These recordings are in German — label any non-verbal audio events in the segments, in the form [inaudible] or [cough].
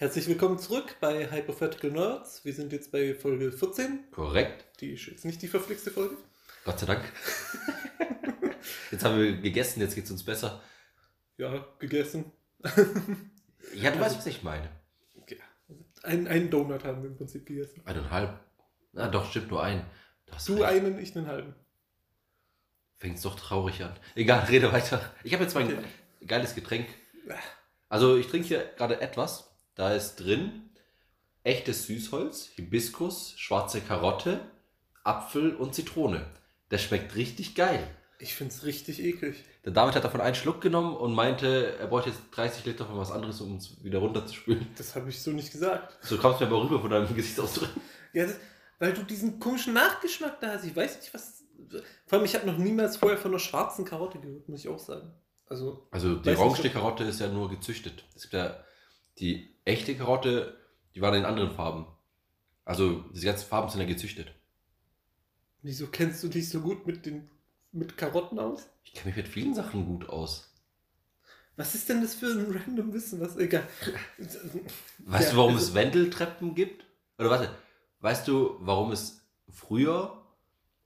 Herzlich willkommen zurück bei Hypothetical Nerds. Wir sind jetzt bei Folge 14. Korrekt. Die ist jetzt nicht die verflixte Folge. Gott sei Dank. [laughs] jetzt haben wir gegessen, jetzt geht's uns besser. Ja, gegessen. [laughs] Ja, du weißt, was ich meine. Ja. Ein, einen Donut haben wir im Prinzip gegessen. Eineinhalb. Na doch, stimmt nur ein. Du, recht. einen, ich einen halben. Fängt's doch traurig an. Egal, rede weiter. Ich habe jetzt mein Okay. geiles Getränk. Also ich trinke hier gerade etwas. Da ist drin echtes Süßholz, Hibiskus, schwarze Karotte, Apfel und Zitrone. Das schmeckt richtig geil. Ich find's richtig eklig. Der David hat davon einen Schluck genommen und meinte, er bräuchte jetzt 30 Liter von was anderes, um es wieder runterzuspülen. Das habe ich so nicht gesagt. So kommst du mir aber rüber von deinem Gesichtsausdruck. Ja, das, weil du diesen komischen Nachgeschmack da hast. Ich weiß nicht, was. Vor allem, ich habe noch niemals vorher von einer schwarzen Karotte gehört, muss ich auch sagen. Also, Also die Weiß nicht, Orange-Karotte ist ja nur gezüchtet. Es gibt ja die echte Karotte, die waren in anderen Farben. Also diese ganzen Farben sind ja gezüchtet. wieso kennst du dich so gut mit den mit Karotten aus? Ich kenne mich mit vielen Sachen gut aus. Was ist denn das für ein random Wissen? Was egal. [laughs] Weißt Ja, du, warum also- es Wendeltreppen gibt? Oder warte, weißt du, warum es früher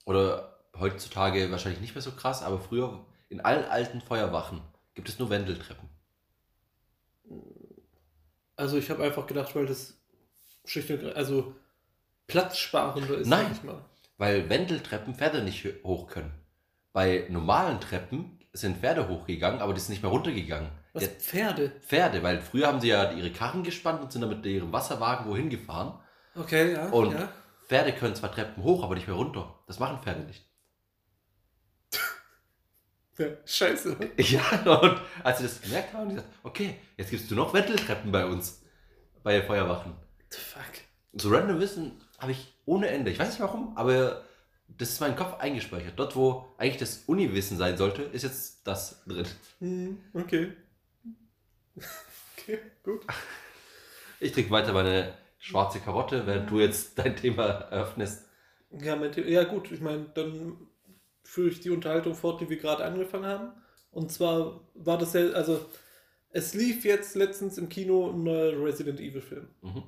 oder heutzutage wahrscheinlich nicht mehr so krass, aber früher in allen alten Feuerwachen gibt es nur Wendeltreppen. Also ich habe einfach gedacht, weil das schlicht und also platzsparender ist, Nein. Weil Wendeltreppen Pferde nicht hoch können. Bei normalen Treppen sind Pferde hochgegangen, aber die sind nicht mehr runtergegangen. Was? Die Pferde? Pferde, weil früher haben sie ja ihre Karren gespannt und sind dann mit ihrem Wasserwagen wohin gefahren. Okay, ja. Und ja. Pferde können zwar Treppen hoch, aber nicht mehr runter. Das machen Pferde nicht. Ja. Scheiße. [laughs] Ja, und als sie das gemerkt haben, die gesagt, okay, jetzt gibst du noch Wendeltreppen bei uns. Bei Feuerwachen. Fuck. So random Wissen habe ich ohne Ende. Ich weiß nicht warum, aber das ist in meinem Kopf eingespeichert. Dort, wo eigentlich das Uni-Wissen sein sollte, ist jetzt das drin. Hm, okay. [laughs] Okay, gut. Ich trinke weiter meine schwarze Karotte, während du jetzt dein Thema eröffnest. Ja, mein The ja gut, ich meine, dann führe ich die Unterhaltung fort, die wir gerade angefangen haben. Und zwar war das ja, also es lief jetzt letztens im Kino ein neuer Resident Evil Film. Mhm.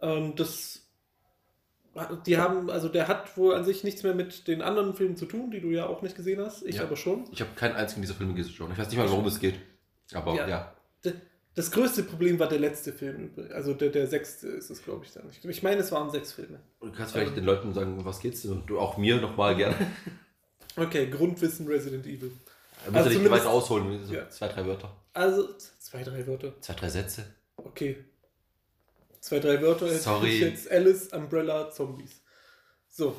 Ähm, das, die haben, also der hat wohl an sich nichts mehr mit den anderen Filmen zu tun, die du ja auch nicht gesehen hast. Ich Ja. aber schon. Ich habe keinen einzigen dieser Filme gesehen. Ich weiß nicht mal, worum es geht. Aber Ja. ja. Das größte Problem war der letzte Film, also der, der sechste ist es, glaube ich, dann. Ich meine, es waren sechs Filme. Du kannst vielleicht Ähm. den Leuten sagen, was geht's denn? Und du auch mir nochmal gerne. [laughs] Okay, Grundwissen Resident Evil. Da musst Also du nicht weit ausholen. So Ja. Zwei, drei Wörter. Also, zwei, drei Wörter. Zwei, drei Sätze. Okay. Zwei, drei Wörter. Jetzt Sorry. ich Jetzt Alice, Umbrella, Zombies. So.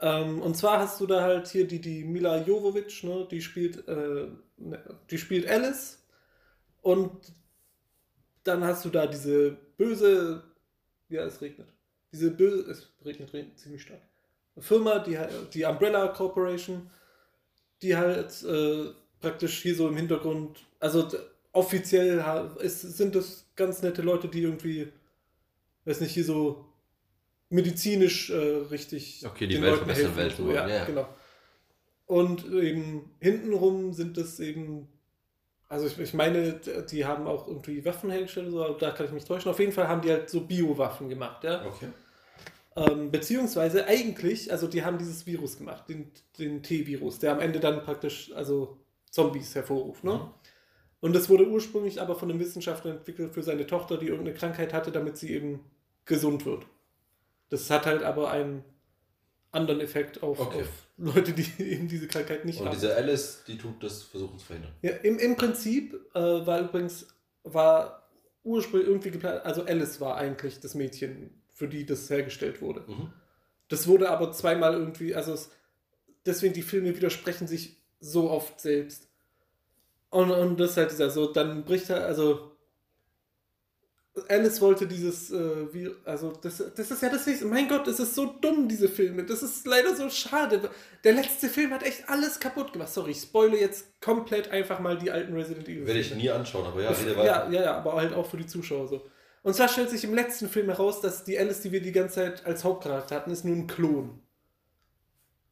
Ähm, und zwar hast du da halt hier die, die Mila Jovovich, ne? Die spielt, äh, ne, die spielt Alice. Und dann hast du da diese böse. Ja, es regnet. Diese böse. Es regnet, regnet ziemlich stark. Firma, die, die Umbrella Corporation, die halt äh, praktisch hier so im Hintergrund. Also offiziell ist, sind das ganz nette Leute, die irgendwie, weiß nicht, hier so medizinisch äh, richtig. Okay, die den Welt Leuten helfen Welt so. Ja, ja, genau. Und eben hintenrum sind das eben. Also ich, ich meine, die haben auch irgendwie Waffen hergestellt, so, aber da kann ich mich täuschen. Auf jeden Fall haben die halt so Biowaffen gemacht, ja. Okay. Ähm, beziehungsweise eigentlich, also die haben dieses Virus gemacht, den, den T-Virus, der am Ende dann praktisch also Zombies hervorruft. Ne? Mhm. Und das wurde ursprünglich aber von einem Wissenschaftler entwickelt für seine Tochter, die irgendeine Krankheit hatte, damit sie eben gesund wird. Das hat halt aber einen anderen Effekt auf, Okay. auf Leute, die [laughs] eben diese Krankheit nicht Und haben. diese Alice, die tut das, versuchen zu verhindern. Ja, im, im Prinzip äh, war übrigens, war ursprünglich irgendwie geplant, also Alice war eigentlich das Mädchen, für die das hergestellt wurde. Mhm. Das wurde aber zweimal irgendwie, also es, deswegen die Filme widersprechen sich so oft selbst. Und, und das ist halt dieser, so, dann bricht er, also Alice wollte dieses, äh, wie, also das, das ist ja das nächste, mein Gott, das ist so dumm, diese Filme, das ist leider so schade. Der letzte Film hat echt alles kaputt gemacht. Sorry, ich spoile jetzt komplett einfach mal die alten Resident Evil Werde ich nie anschauen, aber ja, rede Ja, weiter. ja, ja, aber halt auch für die Zuschauer so. Und zwar stellt sich im letzten Film heraus, dass die Alice, die wir die ganze Zeit als Hauptcharakter hatten, ist nur ein Klon.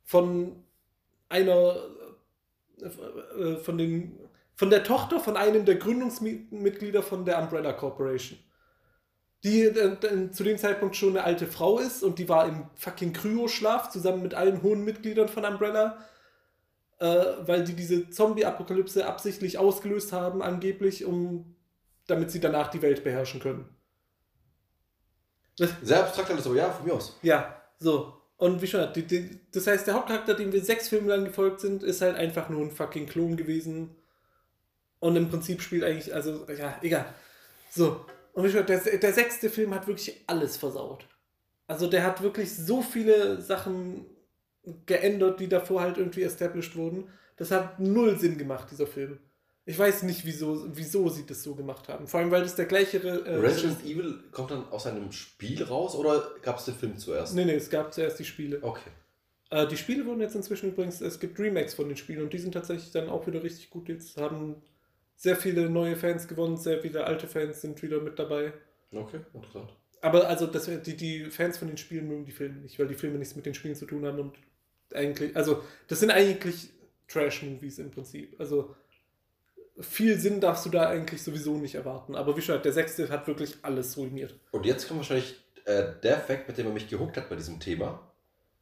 Von einer, äh, äh, von den, von der Tochter von einem der Gründungsmitglieder von der Umbrella Corporation. die äh, zu dem Zeitpunkt schon eine alte Frau ist und die war im fucking Kryoschlaf zusammen mit allen hohen Mitgliedern von Umbrella, weil die diese Zombie-Apokalypse absichtlich ausgelöst haben, angeblich, um damit sie danach die Welt beherrschen können. Sehr abstrakt alles, aber ja, von mir aus. Ja, so. Und wie schon, die, die, das heißt, der Hauptcharakter, dem wir sechs Filme lang gefolgt sind, ist halt einfach nur ein fucking Klon gewesen. Und im Prinzip spielt eigentlich, also, ja, egal. So. Und wie schon, der, der sechste Film hat wirklich alles versaut. Also der hat wirklich so viele Sachen geändert, die davor halt irgendwie established wurden. Das hat null Sinn gemacht, dieser Film. Ich weiß nicht, wieso, wieso sie das so gemacht haben. Vor allem, weil das der gleiche. Äh, Resident Evil kommt dann aus einem Spiel raus oder gab es den Film zuerst? Nee, nee, es gab zuerst die Spiele. Okay. Äh, die Spiele wurden jetzt inzwischen übrigens, es gibt Remakes von den Spielen und die sind tatsächlich dann auch wieder richtig gut. Jetzt haben sehr viele neue Fans gewonnen, sehr viele alte Fans sind wieder mit dabei. Okay, interessant. Aber also das, die, die Fans von den Spielen mögen die Filme nicht, weil die Filme nichts mit den Spielen zu tun haben und eigentlich, also das sind eigentlich Trash-Movies im Prinzip. Also viel Sinn darfst du da eigentlich sowieso nicht erwarten. Aber wie schon, der sechste hat wirklich alles ruiniert. Und jetzt kommt wahrscheinlich äh, der Fakt, mit dem er mich gehuckt hat bei diesem Thema.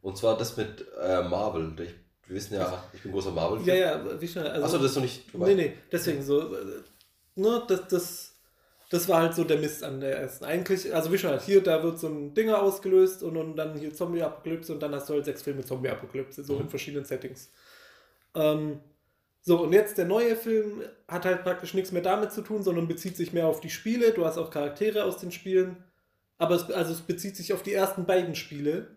Und zwar das mit äh, Marvel. Ich, wir wissen ja, ich bin großer marvel -Fan. Ja, ja, wie schon. Also, Achso, das ist noch nicht. Nee, nee, deswegen so. Äh, ne, das, das, das war halt so der Mist an der ersten. Eigentlich, also wie schon, halt, hier, da wird so ein Dinger ausgelöst und, und dann hier Zombie-Apokalypse und dann hast du halt sechs Filme Zombie-Apokalypse, so mhm. in verschiedenen Settings. Ähm, so, und jetzt der neue Film hat halt praktisch nichts mehr damit zu tun, sondern bezieht sich mehr auf die Spiele. Du hast auch Charaktere aus den Spielen. Aber es, also es bezieht sich auf die ersten beiden Spiele.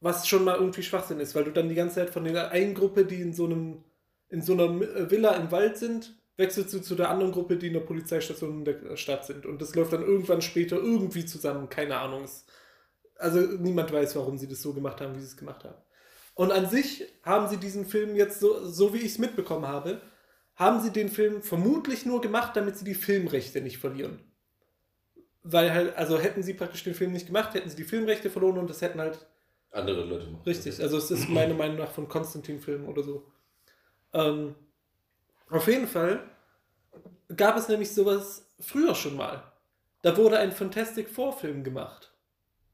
Was schon mal irgendwie Schwachsinn ist, weil du dann die ganze Zeit von der einen Gruppe, die in so einem, in so einer Villa im Wald sind, wechselst du zu der anderen Gruppe, die in der Polizeistation in der Stadt sind. Und das läuft dann irgendwann später irgendwie zusammen. Keine Ahnung. Also niemand weiß, warum sie das so gemacht haben, wie sie es gemacht haben. Und an sich haben sie diesen Film jetzt, so, so wie ich es mitbekommen habe, haben sie den Film vermutlich nur gemacht, damit sie die Filmrechte nicht verlieren. Weil halt, also hätten sie praktisch den Film nicht gemacht, hätten sie die Filmrechte verloren und das hätten halt andere Leute machen. Richtig, also es ist meiner Meinung nach von Konstantin-Filmen oder so. Ähm, auf jeden Fall gab es nämlich sowas früher schon mal. Da wurde ein Fantastic Four-Film gemacht.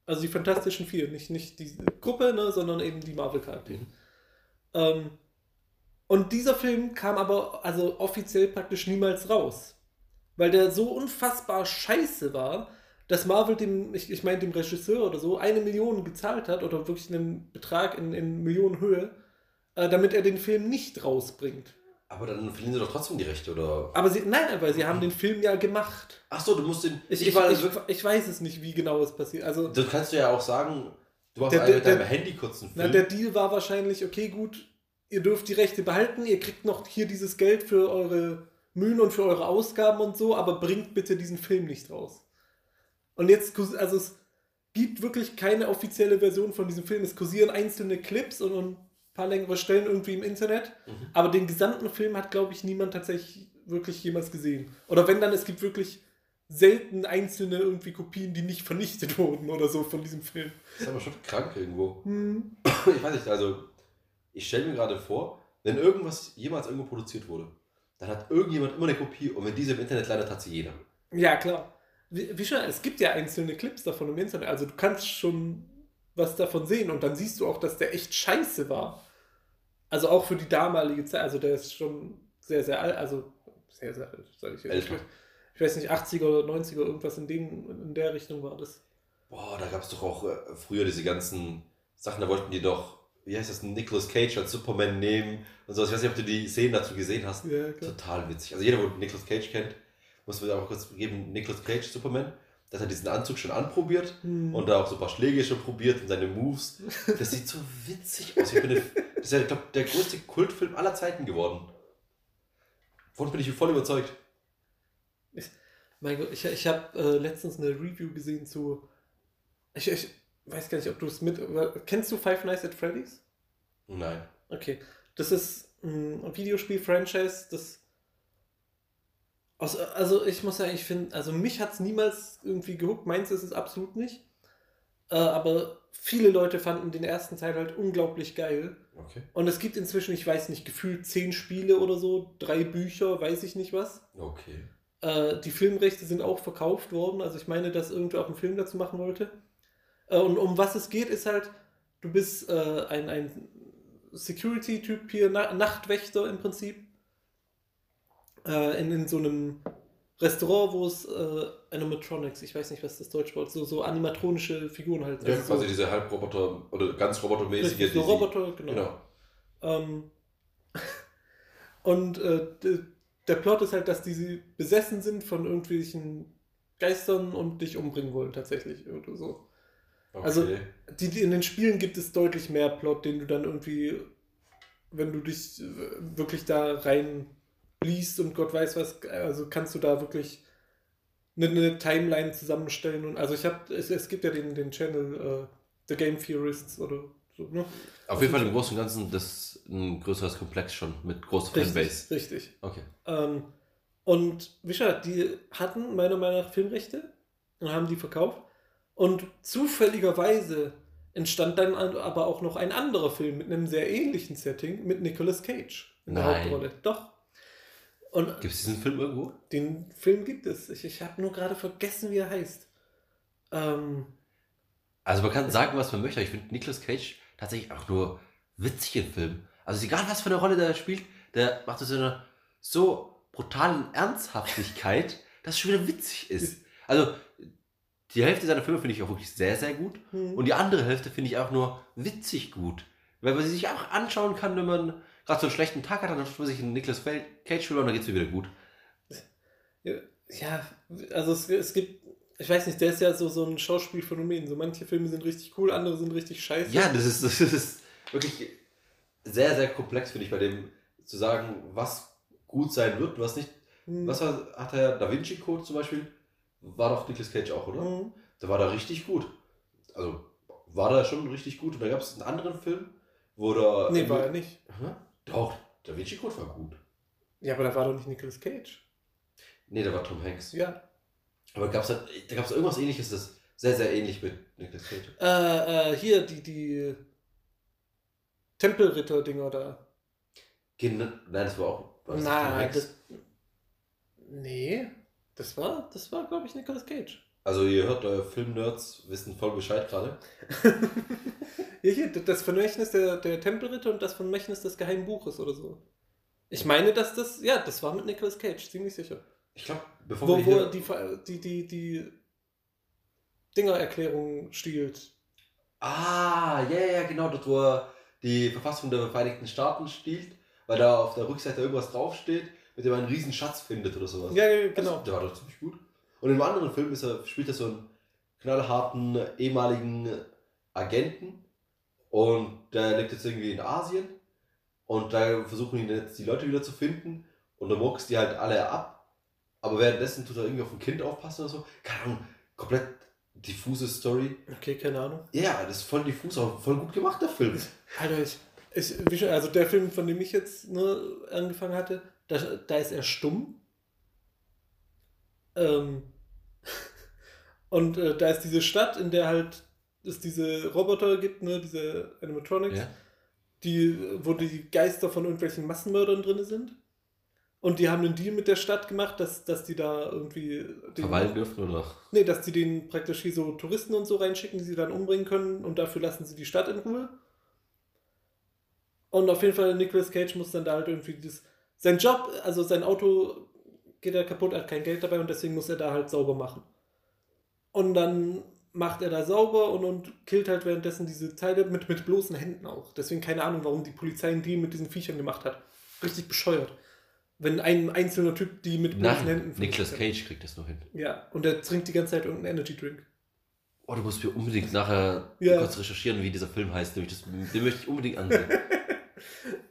Also die Fantastischen Vier, nicht, nicht die Gruppe, ne, sondern eben die Marvel-Charaktere. Mhm. Ähm, und dieser Film kam aber also offiziell praktisch niemals raus. Weil der so unfassbar scheiße war, dass Marvel dem, ich, ich meine dem Regisseur oder so, eine Million gezahlt hat oder wirklich einen Betrag in, in Millionenhöhe, äh, damit er den Film nicht rausbringt. Aber dann verlieren sie doch trotzdem die Rechte, oder? Aber sie, nein, weil sie haben den Film ja gemacht. Ach so, du musst den. Ich, ich, ich, ich, weiß es nicht, wie genau es passiert. Also, das kannst du ja auch sagen, du machst der, der, mit deinem der, Handy kurz einen Film. Na, der Deal war wahrscheinlich, okay, gut, ihr dürft die Rechte behalten, ihr kriegt noch hier dieses Geld für eure Mühen und für eure Ausgaben und so, aber bringt bitte diesen Film nicht raus. Und jetzt, also es gibt wirklich keine offizielle Version von diesem Film. Es kursieren einzelne Clips und, und paar längere Stellen irgendwie im Internet. Mhm. Aber den gesamten Film hat, glaube ich, niemand tatsächlich wirklich jemals gesehen. Oder wenn dann, es gibt wirklich selten einzelne irgendwie Kopien, die nicht vernichtet wurden oder so von diesem Film. Das ist aber schon krank irgendwo. Mhm. [clears throat] Ich weiß nicht, also ich stelle mir gerade vor, wenn irgendwas jemals irgendwo produziert wurde, dann hat irgendjemand immer eine Kopie und wenn diese im Internet landet, hat sie jeder. Ja, klar. Wie, wie schon, es gibt ja einzelne Clips davon im Internet, also du kannst schon was davon sehen und dann siehst du auch, dass der echt scheiße war. Also auch für die damalige Zeit, also der ist schon sehr, sehr alt, also sehr, sehr alt, sage ich jetzt. Ich weiß nicht, 80er oder 90er, irgendwas in, dem, in der Richtung war das. Boah, da gab es doch auch äh, früher diese ganzen Sachen, da wollten die doch, wie heißt das, Nicolas Cage als Superman nehmen und so. Ich weiß nicht, ob du die Szenen dazu gesehen hast. Ja, Total witzig. Also jeder, der Nicolas Cage kennt, muss mir auch kurz geben, Nicolas Cage Superman dass er diesen Anzug schon anprobiert hm. und da auch so ein paar Schläge schon probiert und seine Moves. Das sieht so witzig aus. Ich bin, das ist ja, ich glaube, der größte Kultfilm aller Zeiten geworden. Wovon bin ich voll überzeugt. Ich, mein Gott, ich, ich habe äh, letztens eine Review gesehen zu. Ich, ich weiß gar nicht, ob du es mit. Kennst du Five Nights at Freddy's? Nein. Okay. Das ist ein Videospiel-Franchise, das also, also ich muss sagen, ich finde, also mich hat es niemals irgendwie gehuckt, meins ist es absolut nicht. Äh, aber viele Leute fanden den ersten Teil halt unglaublich geil. Okay. Und es gibt inzwischen, ich weiß nicht, gefühlt zehn Spiele oder so, drei Bücher, weiß ich nicht was. Okay. Äh, die Filmrechte sind auch verkauft worden. Also ich meine, dass irgendwer auch einen Film dazu machen wollte. Äh, und um was es geht, ist halt, du bist äh, ein, ein Security-Typ hier, Na Nachtwächter im Prinzip. Äh, in, in so einem Restaurant, wo es äh, Animatronics, ich weiß nicht, was das Deutsch Wort, so, so animatronische Figuren halt. Ja, also quasi so, diese Halbroboter oder ganz robotermäßige. So Roboter, genau. Genau. Ähm, [laughs] und äh, der Plot ist halt, dass die besessen sind von irgendwelchen Geistern und dich umbringen wollen, tatsächlich. Oder so. Okay. Also- Die, die, in den Spielen gibt es deutlich mehr Plot, den du dann irgendwie, wenn du dich äh, wirklich da rein liest und Gott weiß was, also kannst du da wirklich eine, eine Timeline zusammenstellen. Und also ich habe, es, es gibt ja den, den Channel äh, The Game Theorists oder so, ne? Auf jeden Fall im Großen und Ganzen das ein größeres Komplex schon mit großer Fanbase. Richtig, richtig. Okay. Ähm, und wie gesagt, die hatten meiner Meinung nach Filmrechte und haben die verkauft. Und zufälligerweise entstand dann an- aber auch noch ein anderer Film mit einem sehr ähnlichen Setting mit Nicolas Cage in der Nein. Hauptrolle. Doch. Gibt es diesen Film irgendwo? den Film gibt es. Ich, ich habe nur gerade vergessen, wie er heißt. Ähm, Also man kann sagen, was man möchte, aber ich finde Nicolas Cage tatsächlich auch nur witzig im Film. Also egal was für eine Rolle der spielt, der macht das in einer so brutalen Ernsthaftigkeit, [laughs] dass es schon wieder witzig ist. Also die Hälfte seiner Filme finde ich auch wirklich sehr, sehr gut. hm. Und die andere Hälfte finde ich auch nur witzig gut. Weil man sie sich auch anschauen kann, wenn man gerade so einen schlechten Tag hat, dann man sich einen Nicolas Cage-Film und dann geht es mir wieder gut. Ja, also es, es gibt, ich weiß nicht, der ist ja so, so ein Schauspielphänomen. So manche Filme sind richtig cool, andere sind richtig scheiße. Ja, das ist, das ist wirklich sehr, sehr komplex, finde ich, bei dem zu sagen, was gut sein wird und was nicht. Hm. Was war, hat der Da Vinci Code zum Beispiel? War doch Nicolas Cage auch, oder? Hm. Der war da richtig gut. Also war da schon richtig gut. Und da gab es einen anderen Film, wo der. Nee, war er nicht. Hä? Doch, Da Vinci Code war gut. Ja, aber da war doch nicht Nicolas Cage. Nee, da war Tom Hanks. Ja. Aber gab's halt, da gab es irgendwas ähnliches, das sehr, sehr ähnlich mit Nicolas Cage. Äh, äh, hier, die, die Tempelritter-Dinger da. Gen Nein, das war auch. War das Tom Nein, Hanks? das. Nee, das war, das war, glaube ich, Nicolas Cage. Also ihr hört, eure Film-Nerds wissen voll Bescheid gerade. [laughs] Hier, das Vermächtnis der, der Tempelritter und das Vermächtnis des geheimen Buches oder so. Ich meine, dass das, ja, das war mit Nicolas Cage, ziemlich sicher. Ich glaube, bevor Wo, wir wo er die, die, die, die Dingererklärung stiehlt. Ah, ja, ja, genau, dort wo er die Verfassung der Vereinigten Staaten stiehlt, weil da auf der Rückseite irgendwas draufsteht, mit dem er einen riesen Schatz findet oder sowas. Ja, ja, genau. Der war doch ziemlich gut. Und im anderen Film ist er, spielt er so einen knallharten ehemaligen Agenten und der lebt jetzt irgendwie in Asien und da versuchen ihn jetzt die Leute wieder zu finden und er murkst die halt alle ab, aber währenddessen tut er irgendwie auf ein Kind aufpassen oder so. Keine Ahnung, komplett diffuse Story. Okay, keine Ahnung. Ja, das ist voll diffus, aber voll gut gemacht, der Film. Alter, ich, ich, also der Film, von dem ich jetzt ne, angefangen hatte, da, da ist er stumm. Ähm, [laughs] und äh, da ist diese Stadt, in der halt es diese Roboter gibt, ne, diese Animatronics, Ja. die, wo die Geister von irgendwelchen Massenmördern drin sind. Und die haben einen Deal mit der Stadt gemacht, dass, dass die da irgendwie. Verweilen dürfen oder? Nee, dass die denen praktisch hier so Touristen und so reinschicken, die sie dann umbringen können und dafür lassen sie die Stadt in Ruhe. Und auf jeden Fall, Nicolas Cage muss dann da halt irgendwie das. Sein Job, also sein Auto geht er kaputt, hat kein Geld dabei und deswegen muss er da halt sauber machen. Und dann macht er da sauber und, und killt halt währenddessen diese Teile mit, mit bloßen Händen auch. Deswegen keine Ahnung, warum die Polizei einen Deal mit diesen Viechern gemacht hat. Richtig bescheuert. Wenn ein einzelner Typ die mit bloßen Händen. Nein, Nicolas vernichtet. Cage kriegt das noch hin. Ja, und er trinkt die ganze Zeit irgendeinen Energy Drink. Oh, du musst mir unbedingt nachher Ja. kurz recherchieren, wie dieser Film heißt. Nämlich das, den möchte ich unbedingt ansehen. [laughs]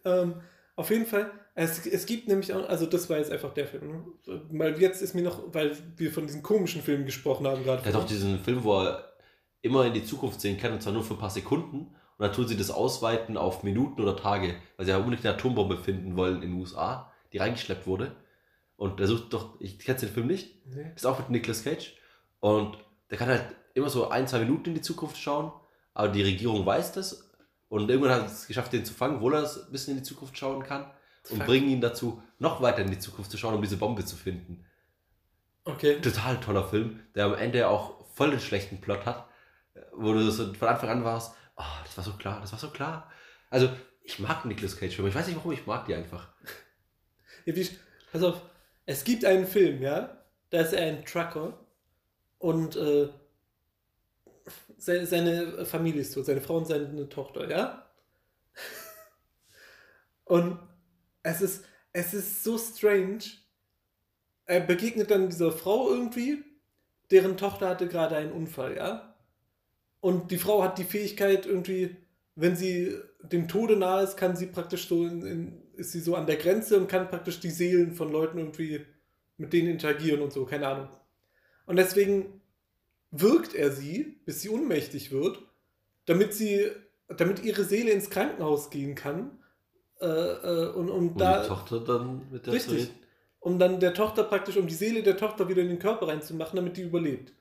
Ähm, auf jeden Fall, es, es gibt nämlich auch, also das war jetzt einfach der Film. Ne? Weil jetzt ist mir noch, weil wir von diesen komischen Filmen gesprochen haben gerade. Er hat auch diesen Film, wo er immer in die Zukunft sehen kann, und zwar nur für ein paar Sekunden. Und dann tun sie das ausweiten auf Minuten oder Tage, weil sie ja unbedingt eine Atombombe finden wollen in den USA, die reingeschleppt wurde. Und der sucht doch, ich kenne den Film nicht, Nee. ist auch mit Nicolas Cage. Und der kann halt immer so ein, zwei Minuten in die Zukunft schauen, aber die Regierung weiß das. Und irgendwann hat es geschafft, den zu fangen, obwohl er ein bisschen in die Zukunft schauen kann. Und Fuck. bringen ihn dazu, noch weiter in die Zukunft zu schauen, um diese Bombe zu finden. Okay. Total toller Film, der am Ende auch voll den schlechten Plot hat, wo du so von Anfang an warst, oh, das war so klar, das war so klar. Also, ich mag Nicolas Cage Filme, ich weiß nicht warum, ich mag die einfach. [laughs] Pass auf, es gibt einen Film, ja, da ist er ein Trucker und äh, seine, Familie ist tot, seine Frau und seine Tochter, ja? Und es ist, es ist so strange. Er begegnet dann dieser Frau irgendwie, deren Tochter hatte gerade einen Unfall, ja? Und die Frau hat die Fähigkeit irgendwie, wenn sie dem Tode nahe ist, kann sie praktisch so in, in, ist sie so an der Grenze und kann praktisch die Seelen von Leuten irgendwie mit denen interagieren und so, keine Ahnung. Und deswegen wirkt er sie, bis sie ohnmächtig wird, damit sie, damit ihre Seele ins Krankenhaus gehen kann. Äh, äh, und um Und da die Tochter dann mit der Richtig. um dann der Tochter praktisch, um die Seele der Tochter wieder in den Körper reinzumachen, damit die überlebt.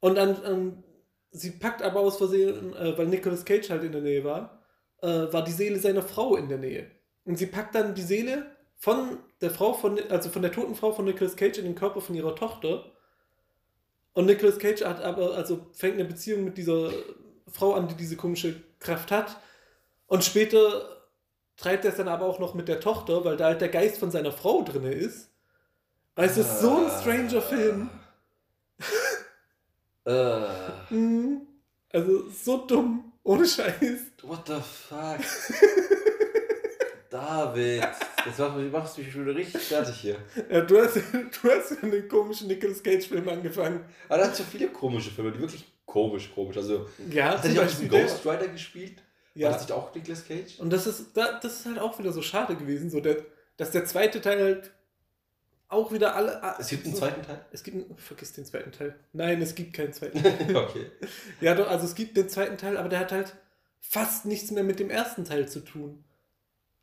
Und dann, ähm, sie packt aber aus Versehen, äh, weil Nicolas Cage halt in der Nähe war, äh, war die Seele seiner Frau in der Nähe. Und sie packt dann die Seele von der Frau, von, also von der toten Frau von Nicolas Cage in den Körper von ihrer Tochter. Und Nicolas Cage hat aber, also fängt eine Beziehung mit dieser Frau an, die diese komische Kraft hat. Und später treibt er es dann aber auch noch mit der Tochter, weil da halt der Geist von seiner Frau drin ist. Aber es ist so ein stranger Film. Mhm. Also so dumm. Ohne Scheiß. what the fuck? David, das macht mich, machst mich schon richtig fertig hier. Ja, du hast, [laughs] du hast ja einen komischen Nicolas Cage-Film angefangen. Aber er hat so viele komische Filme, die wirklich komisch, komisch. Also, Ja, hat er nicht auch diesen Ghost Rider gespielt? War Ja. das nicht auch Nicolas Cage? Und das ist, da- das ist halt auch wieder so schade gewesen, so der, dass der zweite Teil halt auch wieder alle. Es gibt einen so- zweiten Teil? Es gibt einen, vergiss den zweiten Teil. Nein, es gibt keinen zweiten [laughs] Teil. okay. ja, doch, also es gibt den zweiten Teil, aber der hat halt fast nichts mehr mit dem ersten Teil zu tun.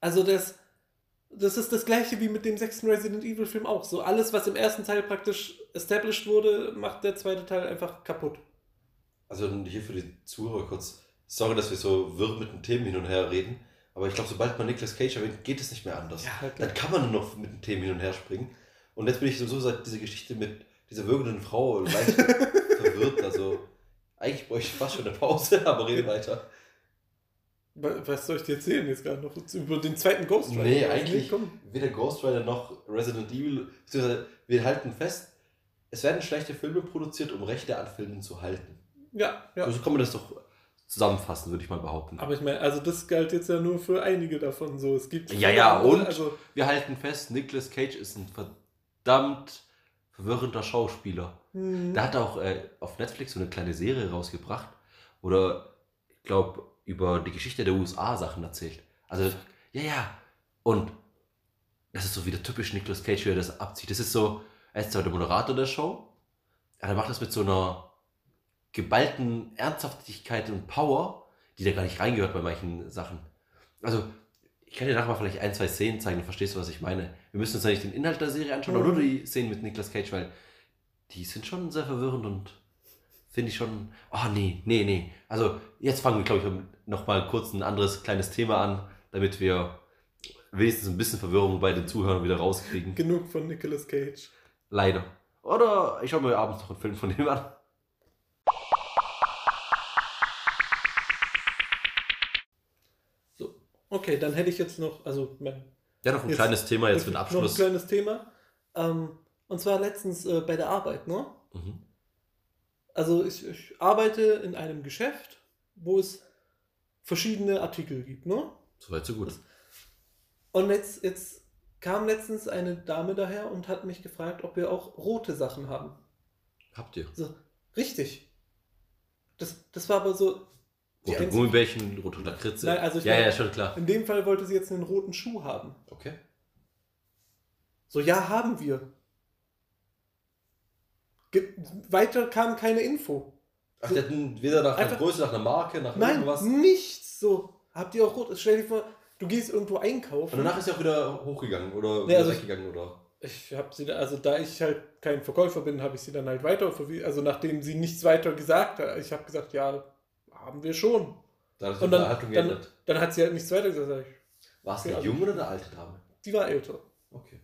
Also das, das ist das gleiche wie mit dem sechsten Resident Evil Film auch. So alles, was im ersten Teil praktisch established wurde, macht der zweite Teil einfach kaputt. Also hier für die Zuhörer kurz. Sorry, dass wir so wirr mit den Themen hin und her reden. Aber ich glaube, sobald man Nicolas Cage erwähnt, geht es nicht mehr anders. Ja, klar. Dann kann man nur noch mit den Themen hin und her springen. Und jetzt bin ich sowieso seit dieser Geschichte mit dieser würgenden Frau leicht [laughs] verwirrt. Also eigentlich bräuchte ich fast schon eine Pause, [laughs] aber rede weiter. Wa- Was soll ich dir erzählen jetzt gerade noch über den zweiten Ghost Rider? Nee, eigentlich weder Ghost Rider noch Resident Evil. Wir halten fest, es werden schlechte Filme produziert, um Rechte an Filmen zu halten. Ja, ja. So kann man das doch zusammenfassen, würde ich mal behaupten. Aber ich meine, also das galt jetzt ja nur für einige davon so. Es gibt Ja, ja, und? Also, Wir halten fest, Nicolas Cage ist ein verdammt verwirrender Schauspieler. hm, Der hat auch äh, auf Netflix so eine kleine Serie rausgebracht, oder ich glaube, über die Geschichte der USA Sachen erzählt. Also, ja, ja. Und das ist so wieder typisch Nicolas Cage, wie er das abzieht. Das ist so, er ist zwar der Moderator der Show, aber er macht das mit so einer geballten Ernsthaftigkeit und Power, die da gar nicht reingehört bei manchen Sachen. Also, ich kann dir nachher mal vielleicht ein, zwei Szenen zeigen, dann verstehst du, was ich meine. Wir müssen uns ja nicht den Inhalt der Serie anschauen, aber nur die Szenen mit Nicolas Cage, weil die sind schon sehr verwirrend und finde ich schon. Oh nee, nee, nee. Also jetzt fangen wir, glaube ich, noch mal kurz ein anderes kleines Thema an, damit wir wenigstens ein bisschen Verwirrung bei den Zuhörern wieder rauskriegen. genug von Nicolas Cage. Leider. Oder ich schaue mir abends noch einen Film von dem an. So. Okay, dann hätte ich jetzt noch, also Ja, noch ein Jetzt- kleines Thema jetzt mit noch Abschluss. ein kleines Thema. Ähm, und zwar letztens äh, bei der Arbeit, ne? Mhm. Also ich, ich arbeite in einem Geschäft, wo es verschiedene Artikel gibt, ne? Soweit so gut. Und jetzt, jetzt kam letztens eine Dame daher und hat mich gefragt, ob wir auch rote Sachen haben. Habt ihr? So, richtig. Das, das war aber so. Rote Gummibärchen, rote Lakritze. Nein, also ich ja, meine- ja, schon klar. In dem Fall wollte sie jetzt einen roten Schuh haben. Okay. So, ja, haben wir. Weiter kam keine Info. Ach, die hatten weder nach einer Größe, nach einer Marke, nach Nein, irgendwas. nichts. So, habt ihr auch rot? Stell dir vor, du gehst irgendwo einkaufen. Und danach ist sie auch wieder hochgegangen oder Nee, wieder also- weggegangen, oder? Ich habe sie, da, also da ich halt kein Verkäufer bin, habe ich sie dann halt weiter verwiesen. Also nachdem sie nichts weiter gesagt hat, ich habe gesagt, ja, haben wir schon. Da Und die dann, dann, dann hat sie halt nichts weiter gesagt. War es Ja, eine junge oder eine alte Dame? Die war älter. Okay.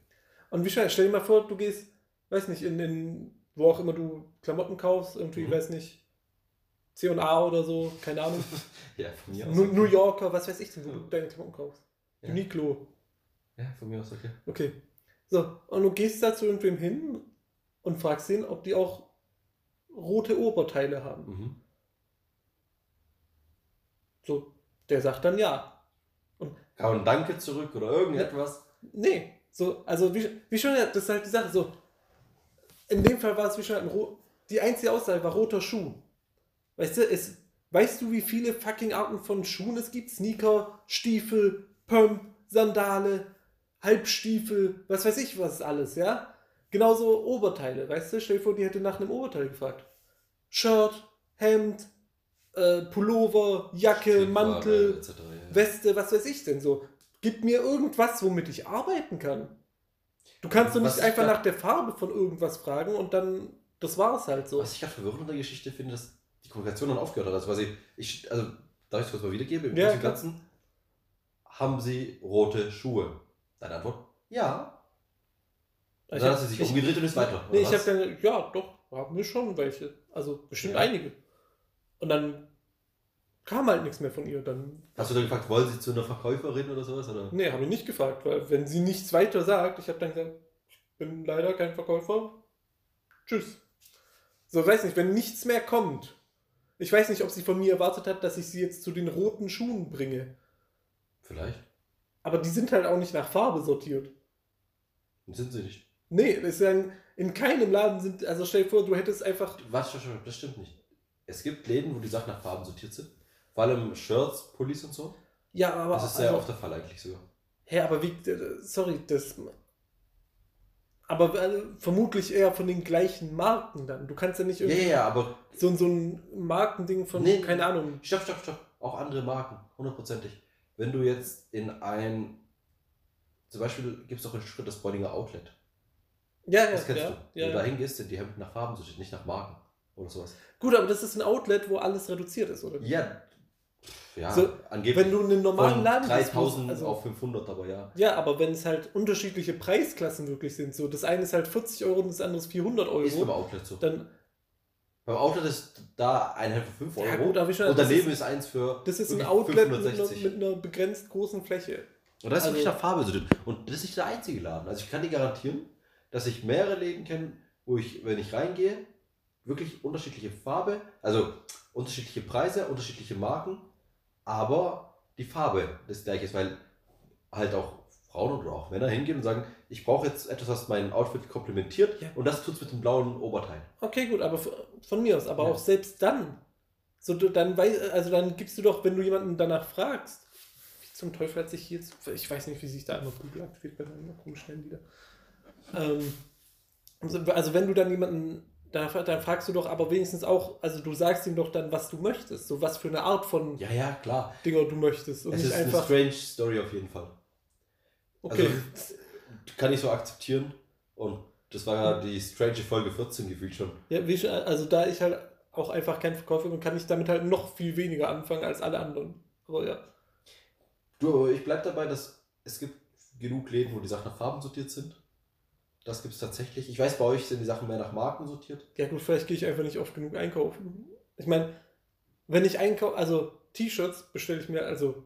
Und wie schnell, stell dir mal vor, du gehst weiß nicht, in, in wo auch immer du Klamotten kaufst, irgendwie, Mhm. weiß nicht, C&A oder so, keine Ahnung, [laughs] Ja, von mir aus. New. New Yorker, was weiß ich denn, wo du Ja. deine Klamotten kaufst. Ja. Uniqlo. Ja, von mir aus, okay. Okay. So, und du gehst da zu irgendwem hin und fragst ihn, ob die auch rote Oberteile haben. Mhm. So, der sagt dann ja. Kann man Danke zurück oder irgendetwas? Nee, so, also wie, wie schon, das ist halt die Sache, so, in dem Fall war es wie schon ein Ro die einzige Aussage war roter Schuh. Weißt du, es, weißt du, wie viele fucking Arten von Schuhen es gibt? Sneaker, Stiefel, Pump, Sandale, Halbstiefel, was weiß ich was alles, ja? Genauso Oberteile, weißt du? Stell dir vor, die hätte nach einem Oberteil gefragt. Shirt, Hemd, äh, Pullover, Jacke, Mantel, etc. Ja. Weste, was weiß ich denn so. Gib mir irgendwas, womit ich arbeiten kann. Du kannst doch nicht ich einfach nach der Farbe von irgendwas fragen und dann, das war es halt so. Was ich gerade verwirrend an der Geschichte finde, dass die Kommunikation dann aufgehört hat. Also quasi, ich, also, darf ich es kurz mal wiedergeben? Im Ja, Großen. Ganzen, haben sie rote Schuhe? Deine Antwort? Ja. Und dann hat sie sich ich- umgedreht und ist weiter. Nee, ich habe dann, ja, doch, haben wir schon welche. Also bestimmt Ja. einige. Und dann kam halt nichts mehr von ihr. Dann, Hast du dann gefragt, wollen sie zu einer Verkäuferin oder sowas? Oder? nee, habe ich nicht gefragt, weil wenn sie nichts weiter sagt, ich habe dann gesagt, ich bin leider kein Verkäufer. Tschüss. So, weiß nicht, wenn nichts mehr kommt. Ich weiß nicht, ob sie von mir erwartet hat, dass ich sie jetzt zu den roten Schuhen bringe. Vielleicht. Aber die sind halt auch nicht nach Farbe sortiert. Sind sie nicht. Nee, ist ja in, in keinem Laden sind, also stell dir vor, du hättest einfach, Was, das stimmt nicht. Es gibt Läden, wo die Sachen nach Farben sortiert sind. Vor allem Shirts, Pullis und so. ja, aber, Das ist sehr also, oft der Fall eigentlich sogar. hä, aber wie, sorry, das, aber äh, vermutlich eher von den gleichen Marken dann. Du kannst ja nicht Ja, irgendwie ja, ja, aber so, so ein Markending von, Nee. keine Ahnung, stopp, stopp, stopp. Auch andere Marken, hundertprozentig. Wenn du jetzt in ein, zum Beispiel gibt es auch in Schritt das Bollinger Outlet. ja, ja, Das kennst ja, du. ja, Wenn du da ja. hingehst, sind die Hemden nach Farben sortiert, nicht nach Marken oder sowas. Gut, aber das ist ein Outlet, wo alles reduziert ist, oder? Ja, ja, So, angeblich Wenn du einen normalen Laden gehst, wo- 3000 also- auf 500, aber ja. Ja, aber wenn es halt unterschiedliche Preisklassen wirklich sind, so das eine ist halt 40 Euro und das andere ist 400 Ist beim Euro, Outlet so. dann, Beim Outlet ist da ein für 5 Euro ja gut, aber ich schon, und daneben ist, ist eins für das ist ein wirklich Outlet mit einer, 560. mit einer begrenzt großen Fläche. Und das ist wirklich Also- nach Farbe sortiert. Und das ist nicht der einzige Laden. Also ich kann dir garantieren, dass ich mehrere Läden kenne, wo ich, wenn ich reingehe, wirklich unterschiedliche Farbe, also unterschiedliche Preise, unterschiedliche Marken, aber die Farbe das gleiche ist, weil halt auch Frauen oder auch Männer hingehen und sagen, ich brauche jetzt etwas, was mein Outfit komplementiert Ja. und das tut's mit dem blauen Oberteil. Okay, gut, aber von mir aus, aber Ja. auch selbst dann, so dann also dann gibst du doch, wenn du jemanden danach fragst, wie zum Teufel hat sich hier jetzt, ich weiß nicht, wie sich da einmal Google aktiviert bei meinem komischen da. Ähm, also, also wenn du dann jemanden fragst, dann fragst du doch aber wenigstens auch, also du sagst ihm doch dann, was du möchtest, so was für eine Art von Ja, ja, klar. Dinger du möchtest und es ist eine strange Story auf jeden Fall. okay, Also, kann ich so akzeptieren. Und das war ja die strange Folge 14 gefühlt schon. ja, wie also da ich halt auch einfach kein Verkäufer bin, kann ich damit halt noch viel weniger anfangen als alle anderen. Aber ja. Du, aber ich bleib dabei, dass es gibt genug Läden, wo die Sachen nach Farben sortiert sind. Das gibt es tatsächlich. Ich weiß, bei euch sind die Sachen mehr nach Marken sortiert. Ja gut, vielleicht gehe ich einfach nicht oft genug einkaufen. Ich meine, wenn ich einkaufe, also T-Shirts bestelle ich mir, also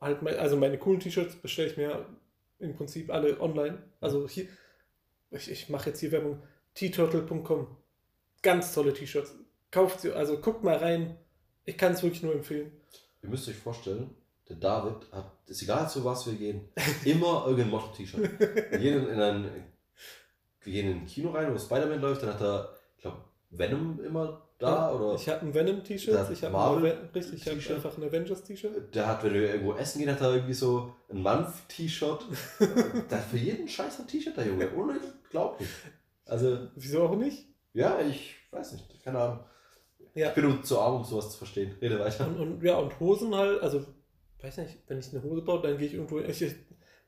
halt, mein, also meine coolen T-Shirts bestelle ich mir im Prinzip alle online. Also hier, ich, ich mache jetzt hier Werbung, t-turtle.com. Ganz tolle T-Shirts. Kauft sie, also guckt mal rein. Ich kann es wirklich nur empfehlen. Ihr müsst euch vorstellen, der David hat, ist egal zu was wir gehen, immer irgendein Motto-T-Shirt. Gehen [laughs] in ein, wir gehen in ein Kino rein, wo Spider-Man läuft, dann hat er, ich glaube, Venom immer da oder Ich habe ein Venom-T-Shirt, ich habe richtig, ich habe einfach ein Avengers-T-Shirt. der hat, wenn wir irgendwo essen gehen, hat er irgendwie so ein Manf-T-Shirt. [laughs] der hat für jeden Scheiß ein T-Shirt, der Junge. Unglaublich. Also, Wieso auch nicht? ja, ich weiß nicht, keine Ahnung. Ja. Ich bin zu arm, um sowas zu verstehen. Rede weiter. Und, und ja, und Hosen halt, also, weiß nicht, wenn ich eine Hose baue, dann gehe ich irgendwo. Ich, ich,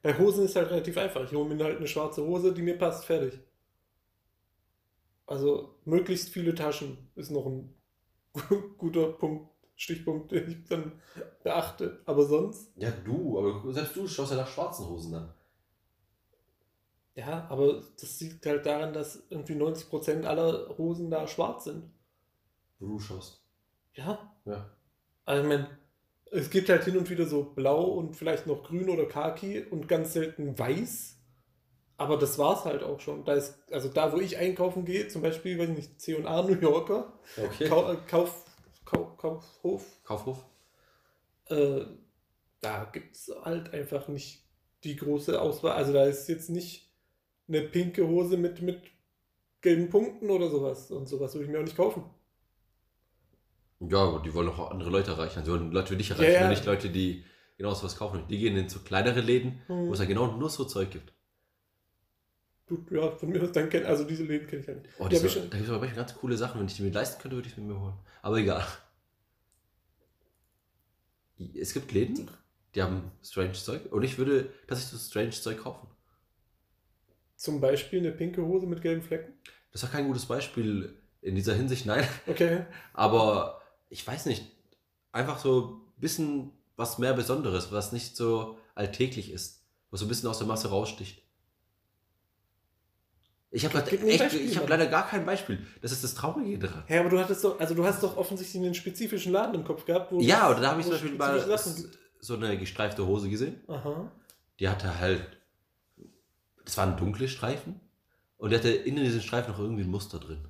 bei Hosen ist halt relativ einfach. Ich hole mir halt eine schwarze Hose, die mir passt, fertig. Also, möglichst viele Taschen ist noch ein [laughs] guter Punkt, Stichpunkt, den ich dann beachte. Aber sonst, Ja, du, aber selbst du schaust ja nach schwarzen Hosen dann. Ja, aber das liegt halt daran, dass irgendwie 90% aller Hosen da schwarz sind. Wo du schaust. Ja. Ja. Also ich meine, es gibt halt hin und wieder so blau und vielleicht noch grün oder khaki und ganz selten weiß. Aber das war's halt auch schon. Da ist, also da, wo ich einkaufen gehe, zum Beispiel, weiß ich nicht, C&A New Yorker, Okay. Kau, äh, Kauf, Kauf, Kaufhof, Kaufhof. äh, da gibt es halt einfach nicht die große Auswahl. Also da ist jetzt nicht eine pinke Hose mit, mit gelben Punkten oder sowas. Und sowas würde ich mir auch nicht kaufen. Ja, aber die wollen auch andere Leute erreichen. Sie wollen Leute wie dich erreichen, Ja, ja. nicht Leute, die genau so was kaufen. Die gehen in so kleinere Läden, wo es ja genau nur so Zeug gibt. Du, ja, von mir aus dann kenn, also diese Läden kenne ich ja nicht. Oh, aber da ich- gibt es aber ganz coole Sachen. Wenn ich die mir leisten könnte, würde ich es mir holen. Aber egal. Es gibt Läden, die haben strange Zeug. Und ich würde tatsächlich so strange Zeug kaufen. Zum Beispiel eine pinke Hose mit gelben Flecken. Das ist kein gutes Beispiel in dieser Hinsicht, nein. [laughs] Okay. Aber ich weiß nicht. Einfach so ein bisschen was mehr Besonderes, was nicht so alltäglich ist. Was so ein bisschen aus der Masse raussticht. Ich habe Mann. leider gar kein Beispiel. Das ist das Traurige daran. Ja, aber du hattest doch, also du hast doch offensichtlich einen spezifischen Laden im Kopf gehabt, wo Ja, oder da habe ich zum Beispiel mal so eine gestreifte Hose gesehen. Aha. Die hatte halt, das waren dunkle Streifen und die hatte in diesen Streifen noch irgendwie ein Muster drin.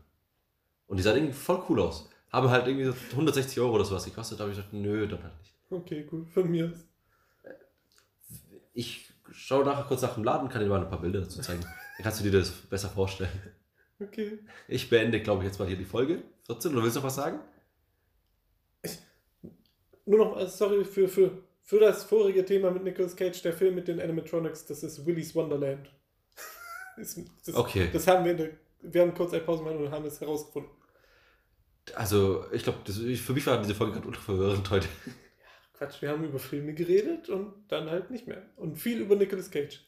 Und die sah irgendwie voll cool aus. Haben halt irgendwie so 160 Euro oder sowas gekostet. Da habe ich gesagt, nö, dann halt nicht. Okay, gut. Von mir. aus. Ich schaue nachher kurz nach dem Laden, kann dir mal ein paar Bilder dazu zeigen. [laughs] Dann kannst du dir das besser vorstellen. Okay. Ich beende, glaube ich, jetzt mal hier die Folge. 14, oder willst du noch was sagen? Nur noch, also sorry für, für, für das vorige Thema mit Nicolas Cage, der Film mit den Animatronics, das ist Willy's Wonderland. [laughs] das, das, Okay. Das haben wir in der, wir haben kurz eine Pause gemacht und haben es herausgefunden. Also, ich glaube, für mich war diese Folge gerade ultra verwirrend heute. Quatsch, wir haben über Filme geredet und dann halt nicht mehr. Und viel über Nicolas Cage.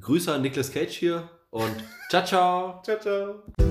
Grüße an Nicolas Cage hier und ciao, ciao. Ciao, ciao.